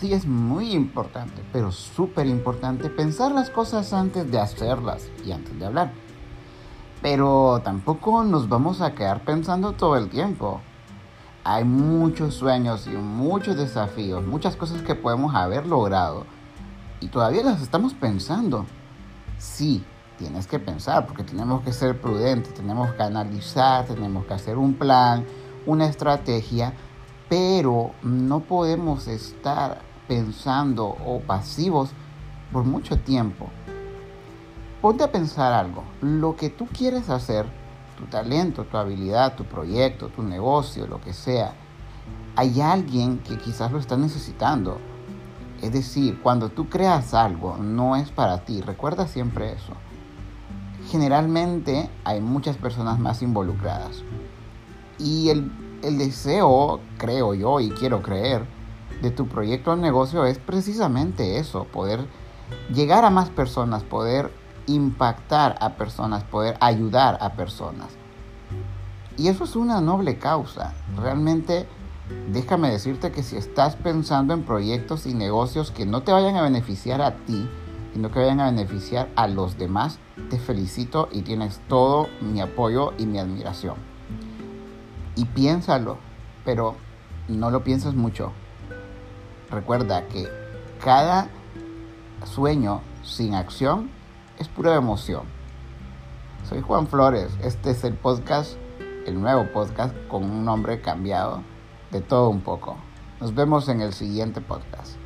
sí es muy importante, pero súper importante pensar las cosas antes de hacerlas y antes de hablar. Pero tampoco nos vamos a quedar pensando todo el tiempo. Hay muchos sueños y muchos desafíos, muchas cosas que podemos haber logrado y todavía las estamos pensando. Sí, tienes que pensar porque tenemos que ser prudentes, tenemos que analizar, tenemos que hacer un plan, una estrategia, pero no podemos estar pensando o pasivos por mucho tiempo. Ponte a pensar algo, lo que tú quieres hacer, tu talento, tu habilidad, tu proyecto, tu negocio, lo que sea, hay alguien que quizás lo está necesitando. Es decir, cuando tú creas algo, no es para ti, recuerda siempre eso. Generalmente hay muchas personas más involucradas. Y el, el deseo, creo yo y quiero creer, de tu proyecto o negocio es precisamente eso, poder llegar a más personas, poder impactar a personas, poder ayudar a personas. Y eso es una noble causa. Realmente, déjame decirte que si estás pensando en proyectos y negocios que no te vayan a beneficiar a ti, sino que vayan a beneficiar a los demás, te felicito y tienes todo mi apoyo y mi admiración. Y piénsalo, pero no lo pienses mucho. Recuerda que cada sueño sin acción es pura emoción. Soy Juan Flores, este es el podcast, el nuevo podcast con un nombre cambiado de todo un poco. Nos vemos en el siguiente podcast.